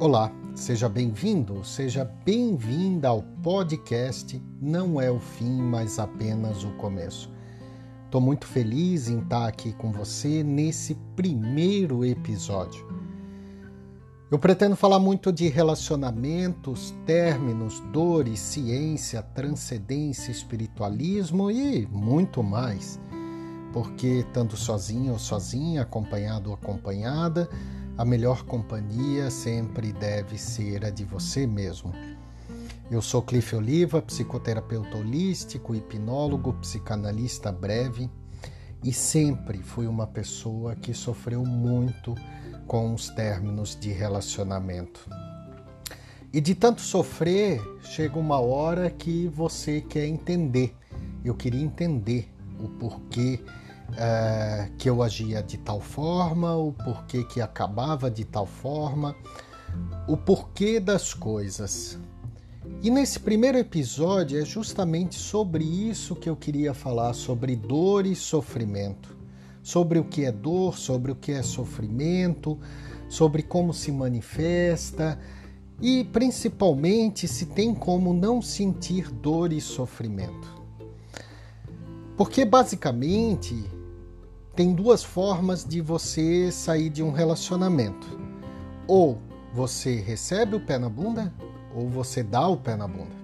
Olá, seja bem-vindo, seja bem-vinda ao podcast Não é o fim, mas apenas o começo. Estou muito feliz em estar aqui com você nesse primeiro episódio. Eu pretendo falar muito de relacionamentos, términos, dores, ciência, transcendência, espiritualismo e muito mais. Porque, estando sozinho ou sozinha, acompanhado ou acompanhada, a melhor companhia sempre deve ser a de você mesmo. Eu sou Cliff Oliva, psicoterapeuta holístico, hipnólogo, psicanalista breve e sempre fui uma pessoa que sofreu muito com os términos de relacionamento. E de tanto sofrer, chega uma hora que você quer entender. Eu queria entender o porquê é, que eu agia de tal forma, o porquê que acabava de tal forma, o porquê das coisas. E nesse primeiro episódio é justamente sobre isso que eu queria falar, sobre dor e sofrimento. Sobre o que é dor, sobre o que é sofrimento, sobre como se manifesta e principalmente se tem como não sentir dor e sofrimento. Porque basicamente tem duas formas de você sair de um relacionamento. Ou você recebe o pé na bunda, ou você dá o pé na bunda.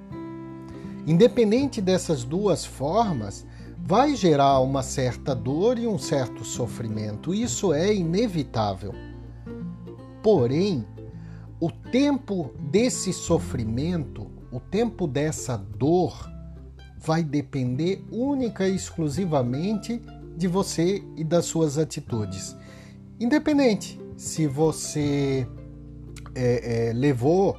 Independente dessas duas formas, vai gerar uma certa dor e um certo sofrimento. Isso é inevitável. Porém, o tempo desse sofrimento, o tempo dessa dor, vai depender única e exclusivamente de você e das suas atitudes. Independente se você é, é, levou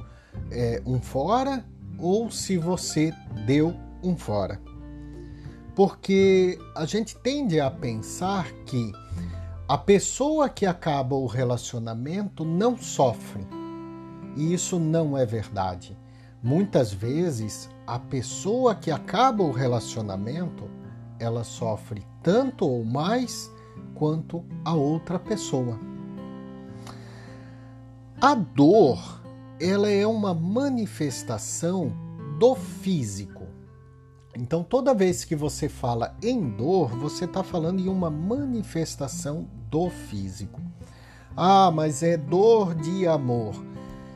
é, um fora ou se você deu um fora. Porque a gente tende a pensar que a pessoa que acaba o relacionamento não sofre. E isso não é verdade. Muitas vezes, a pessoa que acaba o relacionamento ela sofre tanto ou mais quanto a outra pessoa. A dor, ela é uma manifestação do físico. Então, toda vez que você fala em dor, você está falando em uma manifestação do físico. Ah, mas é dor de amor.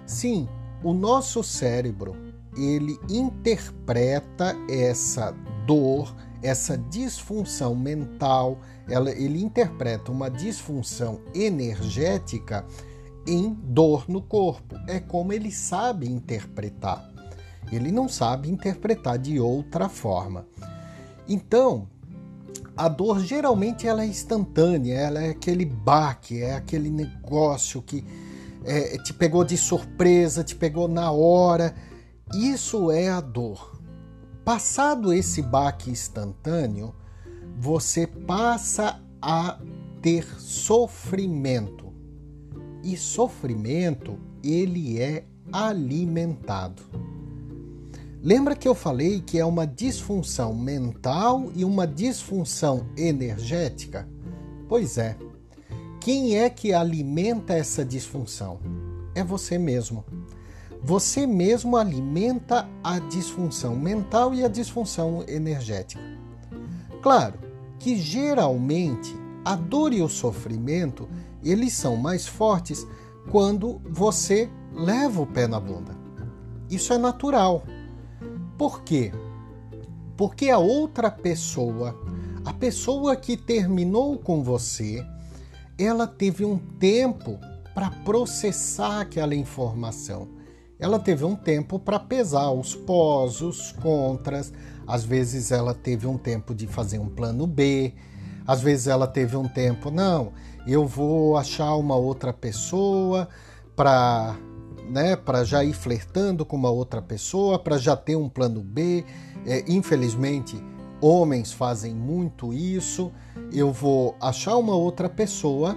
Sim, o nosso cérebro ele interpreta essa dor essa disfunção mental, ela, ele interpreta uma disfunção energética em dor no corpo. É como ele sabe interpretar. Ele não sabe interpretar de outra forma. Então, a dor geralmente ela é instantânea, ela é aquele baque, é aquele negócio que é, te pegou de surpresa, te pegou na hora. Isso é a dor. Passado esse baque instantâneo, você passa a ter sofrimento. E sofrimento, ele é alimentado. Lembra que eu falei que é uma disfunção mental e uma disfunção energética? Pois é. Quem é que alimenta essa disfunção? É você mesmo você mesmo alimenta a disfunção mental e a disfunção energética. Claro que geralmente a dor e o sofrimento eles são mais fortes quando você leva o pé na bunda. Isso é natural. Por quê? Porque a outra pessoa, a pessoa que terminou com você, ela teve um tempo para processar aquela informação ela teve um tempo para pesar os pós, os contras, às vezes ela teve um tempo de fazer um plano B, às vezes ela teve um tempo, não, eu vou achar uma outra pessoa para né, para já ir flertando com uma outra pessoa, para já ter um plano B. É, infelizmente, homens fazem muito isso. Eu vou achar uma outra pessoa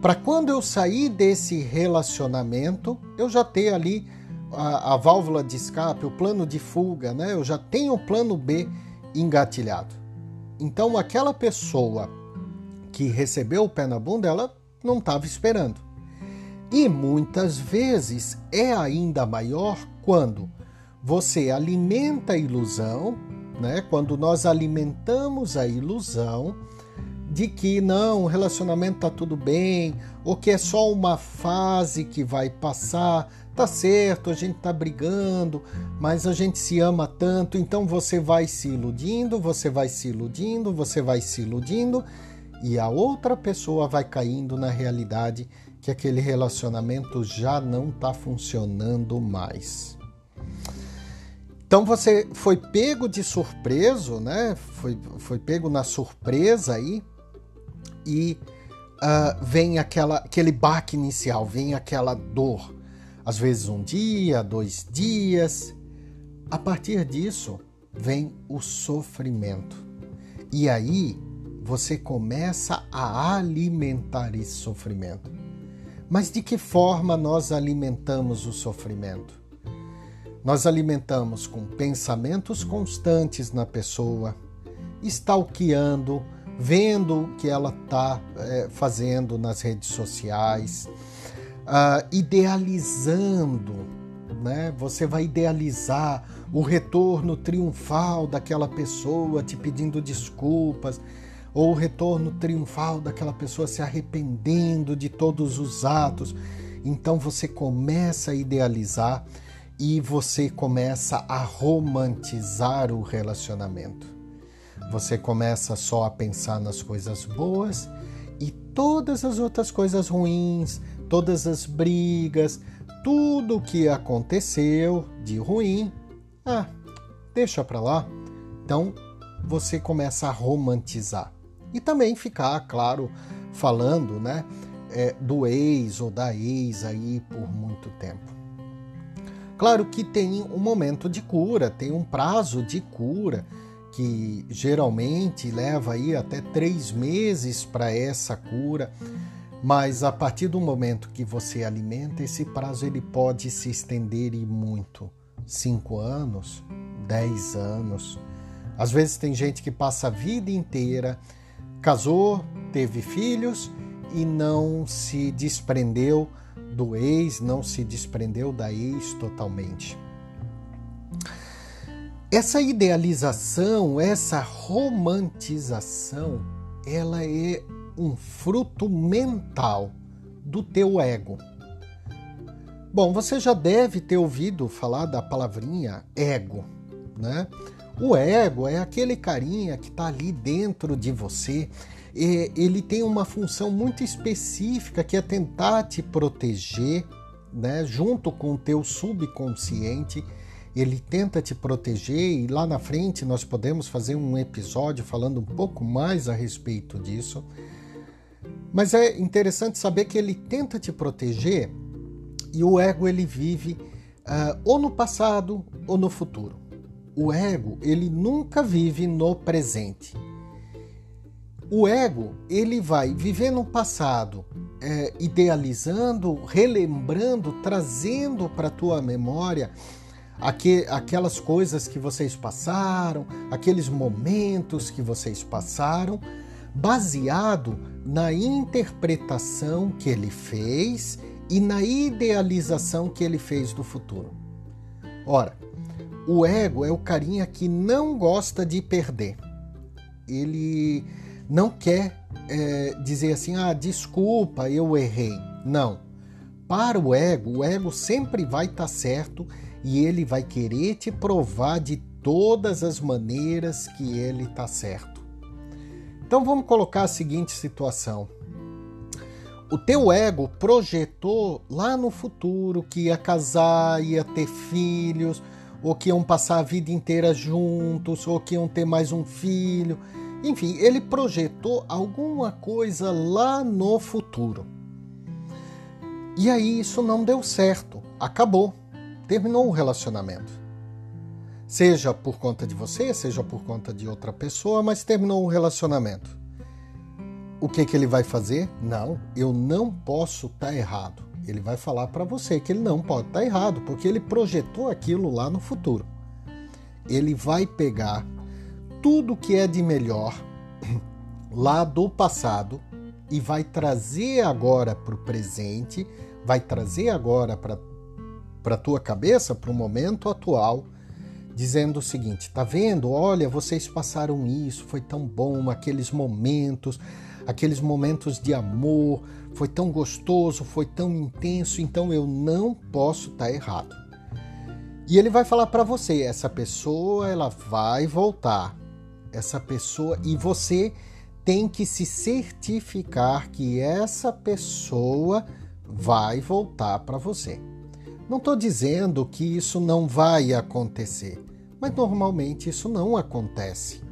para quando eu sair desse relacionamento, eu já ter ali a, válvula de escape, o plano de fuga, né? Eu já tenho o plano B engatilhado. Então aquela pessoa que recebeu o pé na bunda, ela não estava esperando. E muitas vezes é ainda maior quando você alimenta a ilusão, né? Quando nós alimentamos a ilusão de que não, o relacionamento tá tudo bem, ou que é só uma fase que vai passar, tá certo, a gente tá brigando, mas a gente se ama tanto, então você vai se iludindo, você vai se iludindo, você vai se iludindo, e a outra pessoa vai caindo na realidade que aquele relacionamento já não está funcionando mais. Então você foi pego de surpreso, né? Foi, foi pego na surpresa aí e uh, vem aquela, aquele baque inicial, vem aquela dor. Às vezes um dia, dois dias. A partir disso vem o sofrimento. E aí você começa a alimentar esse sofrimento. Mas de que forma nós alimentamos o sofrimento? Nós alimentamos com pensamentos constantes na pessoa, stalkeando, vendo o que ela está é, fazendo nas redes sociais, uh, idealizando, né? Você vai idealizar o retorno triunfal daquela pessoa te pedindo desculpas ou o retorno triunfal daquela pessoa se arrependendo de todos os atos. Então você começa a idealizar e você começa a romantizar o relacionamento. Você começa só a pensar nas coisas boas e todas as outras coisas ruins, todas as brigas, tudo o que aconteceu de ruim, ah, deixa para lá. Então você começa a romantizar e também ficar, claro, falando né, é, do ex ou da ex aí por muito tempo. Claro que tem um momento de cura, tem um prazo de cura que geralmente leva aí até três meses para essa cura, mas a partir do momento que você alimenta, esse prazo ele pode se estender e muito. Cinco anos, dez anos. Às vezes tem gente que passa a vida inteira casou, teve filhos e não se desprendeu do ex, não se desprendeu da ex totalmente. Essa idealização, essa romantização, ela é um fruto mental do teu ego. Bom, você já deve ter ouvido falar da palavrinha ego, né? O ego é aquele carinha que está ali dentro de você. ele tem uma função muito específica que é tentar te proteger, né? Junto com o teu subconsciente, ele tenta te proteger e lá na frente nós podemos fazer um episódio falando um pouco mais a respeito disso. Mas é interessante saber que ele tenta te proteger e o ego ele vive uh, ou no passado ou no futuro o ego ele nunca vive no presente. O ego ele vai viver no passado, é, idealizando, relembrando, trazendo para tua memória aqu aquelas coisas que vocês passaram, aqueles momentos que vocês passaram, baseado na interpretação que ele fez e na idealização que ele fez do futuro. Ora, o ego é o carinha que não gosta de perder. Ele não quer é, dizer assim, ah, desculpa, eu errei. Não. Para o ego, o ego sempre vai estar tá certo e ele vai querer te provar de todas as maneiras que ele está certo. Então vamos colocar a seguinte situação. O teu ego projetou lá no futuro que ia casar, ia ter filhos, ou que iam passar a vida inteira juntos, ou que iam ter mais um filho. Enfim, ele projetou alguma coisa lá no futuro. E aí isso não deu certo, acabou, terminou o relacionamento. Seja por conta de você, seja por conta de outra pessoa, mas terminou o relacionamento. O que, que ele vai fazer? Não, eu não posso estar tá errado ele vai falar para você que ele não pode estar tá errado, porque ele projetou aquilo lá no futuro. Ele vai pegar tudo que é de melhor lá do passado e vai trazer agora para o presente, vai trazer agora para a tua cabeça, para o momento atual, dizendo o seguinte: tá vendo? Olha, vocês passaram isso, foi tão bom, aqueles momentos, aqueles momentos de amor, foi tão gostoso, foi tão intenso, então eu não posso estar tá errado. E ele vai falar para você, essa pessoa, ela vai voltar. Essa pessoa e você tem que se certificar que essa pessoa vai voltar para você. Não estou dizendo que isso não vai acontecer, mas normalmente isso não acontece.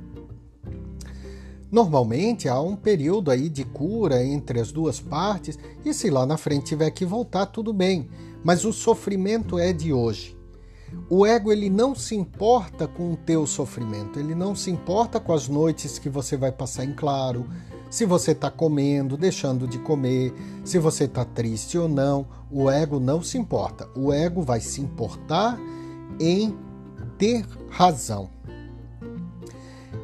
Normalmente há um período aí de cura entre as duas partes e se lá na frente tiver que voltar, tudo bem. Mas o sofrimento é de hoje. O ego ele não se importa com o teu sofrimento, ele não se importa com as noites que você vai passar em claro, se você está comendo, deixando de comer, se você está triste ou não. O ego não se importa. O ego vai se importar em ter razão.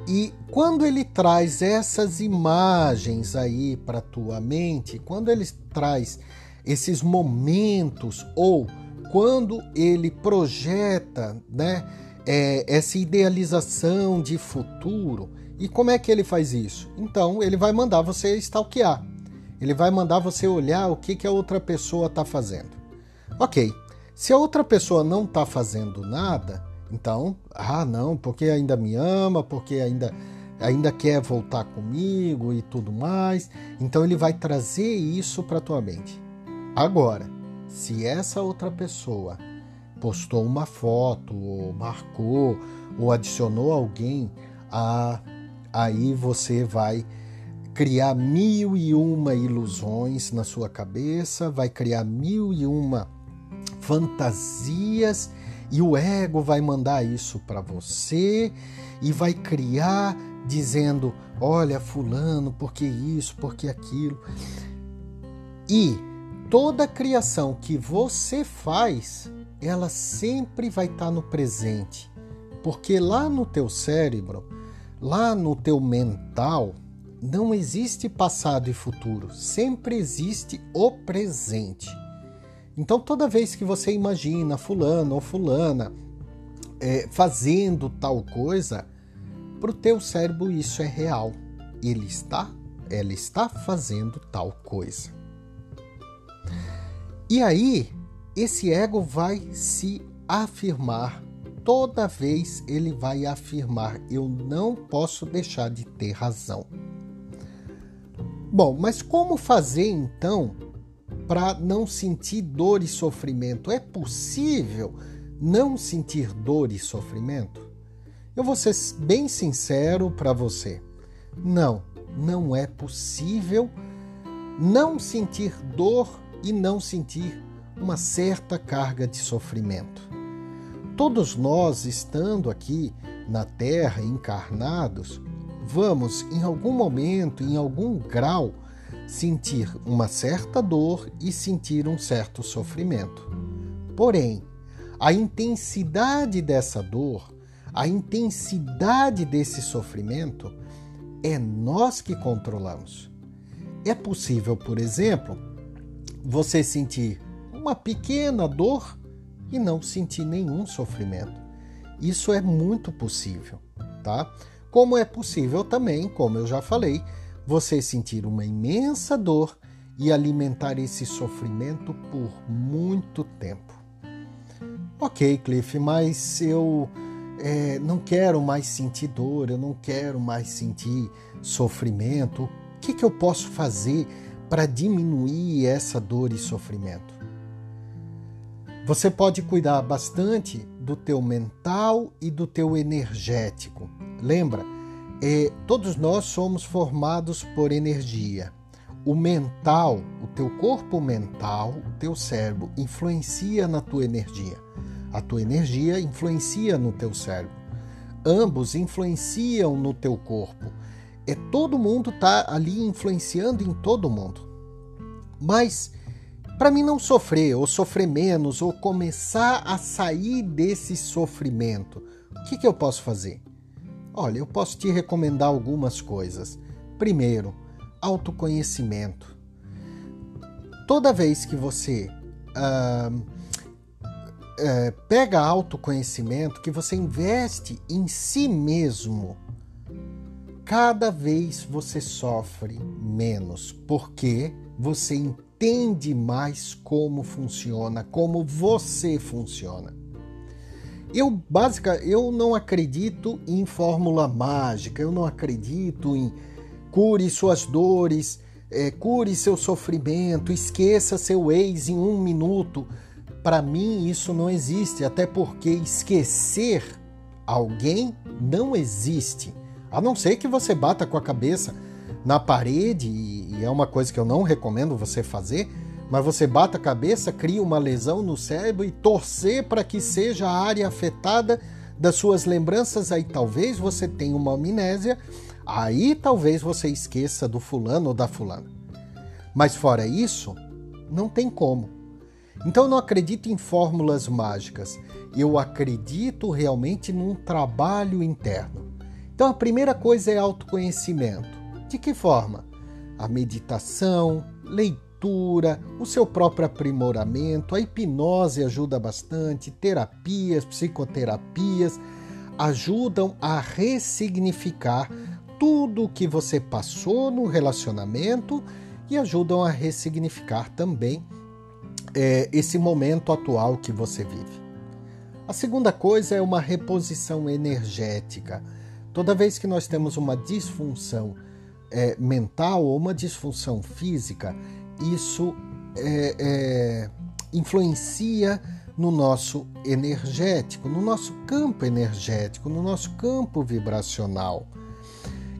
E quando ele traz essas imagens aí para tua mente, quando ele traz esses momentos ou quando ele projeta, né, é, essa idealização de futuro, e como é que ele faz isso? Então ele vai mandar você stalkear. Ele vai mandar você olhar o que, que a outra pessoa está fazendo. Ok, se a outra pessoa não está fazendo nada, então, ah, não, porque ainda me ama, porque ainda ainda quer voltar comigo e tudo mais. Então ele vai trazer isso para tua mente. Agora, se essa outra pessoa postou uma foto, ou marcou, ou adicionou alguém, a, aí você vai criar mil e uma ilusões na sua cabeça, vai criar mil e uma fantasias e o ego vai mandar isso para você e vai criar dizendo: olha, Fulano, por que isso, por que aquilo. E toda criação que você faz, ela sempre vai estar tá no presente. Porque lá no teu cérebro, lá no teu mental, não existe passado e futuro, sempre existe o presente. Então, toda vez que você imagina fulano ou fulana é, fazendo tal coisa, para o teu cérebro isso é real. Ele está, ela está fazendo tal coisa. E aí, esse ego vai se afirmar. Toda vez ele vai afirmar: eu não posso deixar de ter razão. Bom, mas como fazer então para não sentir dor e sofrimento. É possível não sentir dor e sofrimento? Eu vou ser bem sincero para você. Não, não é possível não sentir dor e não sentir uma certa carga de sofrimento. Todos nós, estando aqui na Terra encarnados, vamos em algum momento, em algum grau, sentir uma certa dor e sentir um certo sofrimento. Porém, a intensidade dessa dor, a intensidade desse sofrimento, é nós que controlamos. É possível, por exemplo, você sentir uma pequena dor e não sentir nenhum sofrimento. Isso é muito possível, tá? Como é possível também, como eu já falei, você sentir uma imensa dor e alimentar esse sofrimento por muito tempo. Ok, Cliff, mas eu é, não quero mais sentir dor, eu não quero mais sentir sofrimento. O que, que eu posso fazer para diminuir essa dor e sofrimento? Você pode cuidar bastante do teu mental e do teu energético. Lembra? É, todos nós somos formados por energia. O mental, o teu corpo mental, o teu cérebro influencia na tua energia. A tua energia influencia no teu cérebro. Ambos influenciam no teu corpo. É todo mundo tá ali influenciando em todo mundo. Mas para mim não sofrer ou sofrer menos ou começar a sair desse sofrimento, o que, que eu posso fazer? Olha, eu posso te recomendar algumas coisas. Primeiro, autoconhecimento. Toda vez que você uh, pega autoconhecimento, que você investe em si mesmo, cada vez você sofre menos, porque você entende mais como funciona, como você funciona. Eu, básica, eu não acredito em fórmula mágica, eu não acredito em cure suas dores, é, cure seu sofrimento, esqueça seu ex em um minuto. Para mim, isso não existe, até porque esquecer alguém não existe. A não ser que você bata com a cabeça na parede, e é uma coisa que eu não recomendo você fazer, mas você bata a cabeça, cria uma lesão no cérebro e torcer para que seja a área afetada das suas lembranças, aí talvez você tenha uma amnésia, aí talvez você esqueça do fulano ou da fulana. Mas fora isso, não tem como. Então eu não acredito em fórmulas mágicas. Eu acredito realmente num trabalho interno. Então a primeira coisa é autoconhecimento. De que forma? A meditação, leitura o seu próprio aprimoramento, a hipnose ajuda bastante, terapias, psicoterapias ajudam a ressignificar tudo o que você passou no relacionamento e ajudam a ressignificar também é, esse momento atual que você vive. A segunda coisa é uma reposição energética. Toda vez que nós temos uma disfunção é, mental ou uma disfunção física, isso é, é, influencia no nosso energético, no nosso campo energético, no nosso campo vibracional.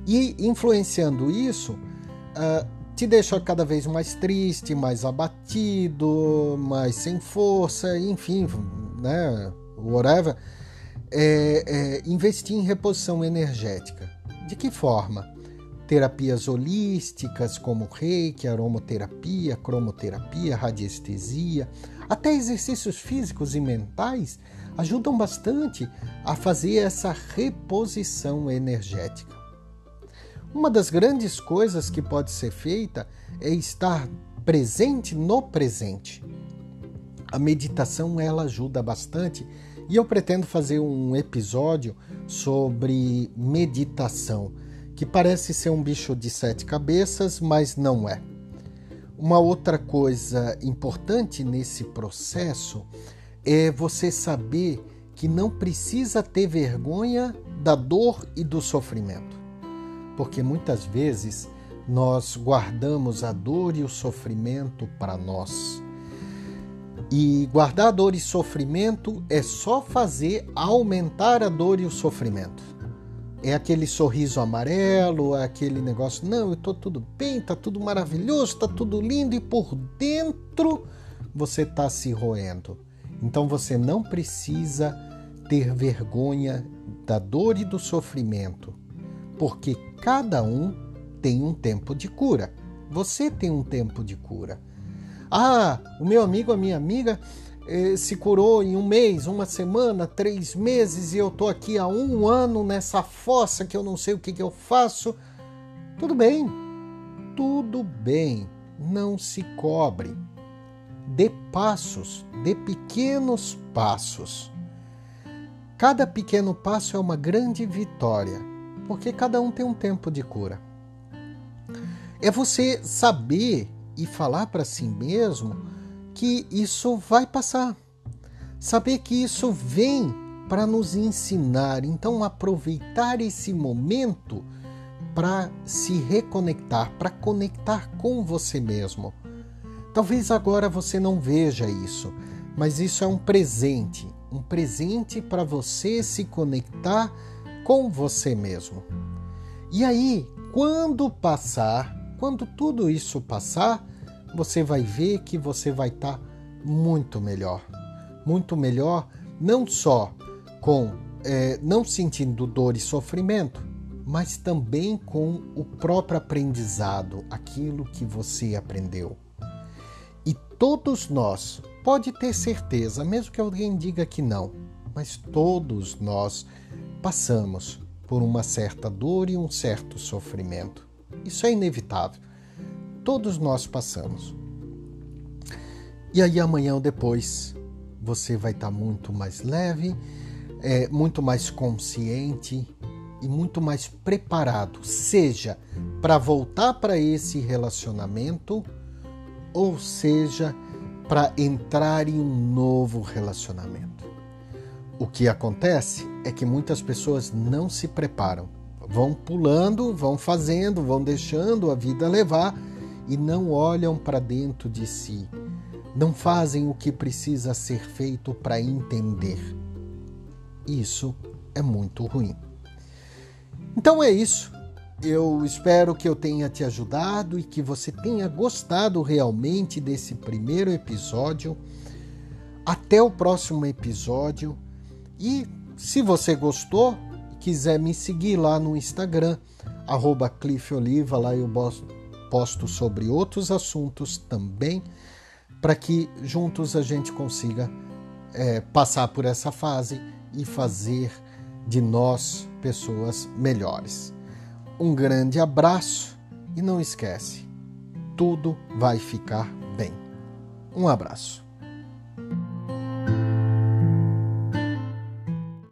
E influenciando isso, uh, te deixa cada vez mais triste, mais abatido, mais sem força, enfim, né, whatever. É, é, investir em reposição energética. De que forma? Terapias holísticas como reiki, aromoterapia, cromoterapia, radiestesia, até exercícios físicos e mentais ajudam bastante a fazer essa reposição energética. Uma das grandes coisas que pode ser feita é estar presente no presente. A meditação ela ajuda bastante e eu pretendo fazer um episódio sobre meditação que parece ser um bicho de sete cabeças, mas não é. Uma outra coisa importante nesse processo é você saber que não precisa ter vergonha da dor e do sofrimento. Porque muitas vezes nós guardamos a dor e o sofrimento para nós. E guardar dor e sofrimento é só fazer aumentar a dor e o sofrimento é aquele sorriso amarelo, é aquele negócio, não, eu tô tudo bem, tá tudo maravilhoso, tá tudo lindo e por dentro você tá se roendo. Então você não precisa ter vergonha da dor e do sofrimento, porque cada um tem um tempo de cura. Você tem um tempo de cura. Ah, o meu amigo, a minha amiga, eh, se curou em um mês, uma semana, três meses e eu tô aqui há um ano nessa fossa que eu não sei o que, que eu faço. Tudo bem, tudo bem, não se cobre. Dê passos, dê pequenos passos. Cada pequeno passo é uma grande vitória, porque cada um tem um tempo de cura. É você saber e falar para si mesmo que isso vai passar. Saber que isso vem para nos ensinar. Então, aproveitar esse momento para se reconectar, para conectar com você mesmo. Talvez agora você não veja isso, mas isso é um presente um presente para você se conectar com você mesmo. E aí, quando passar, quando tudo isso passar, você vai ver que você vai estar tá muito melhor. Muito melhor, não só com é, não sentindo dor e sofrimento, mas também com o próprio aprendizado, aquilo que você aprendeu. E todos nós, pode ter certeza, mesmo que alguém diga que não, mas todos nós passamos por uma certa dor e um certo sofrimento. Isso é inevitável todos nós passamos. E aí amanhã ou depois você vai estar tá muito mais leve, é, muito mais consciente e muito mais preparado, seja para voltar para esse relacionamento ou seja para entrar em um novo relacionamento. O que acontece é que muitas pessoas não se preparam, vão pulando, vão fazendo, vão deixando a vida levar e não olham para dentro de si, não fazem o que precisa ser feito para entender. Isso é muito ruim. Então é isso. Eu espero que eu tenha te ajudado e que você tenha gostado realmente desse primeiro episódio. Até o próximo episódio. E se você gostou, quiser me seguir lá no Instagram, arroba Cliff Oliva, lá eu posto sobre outros assuntos também, para que juntos a gente consiga é, passar por essa fase e fazer de nós pessoas melhores. Um grande abraço e não esquece, tudo vai ficar bem. Um abraço.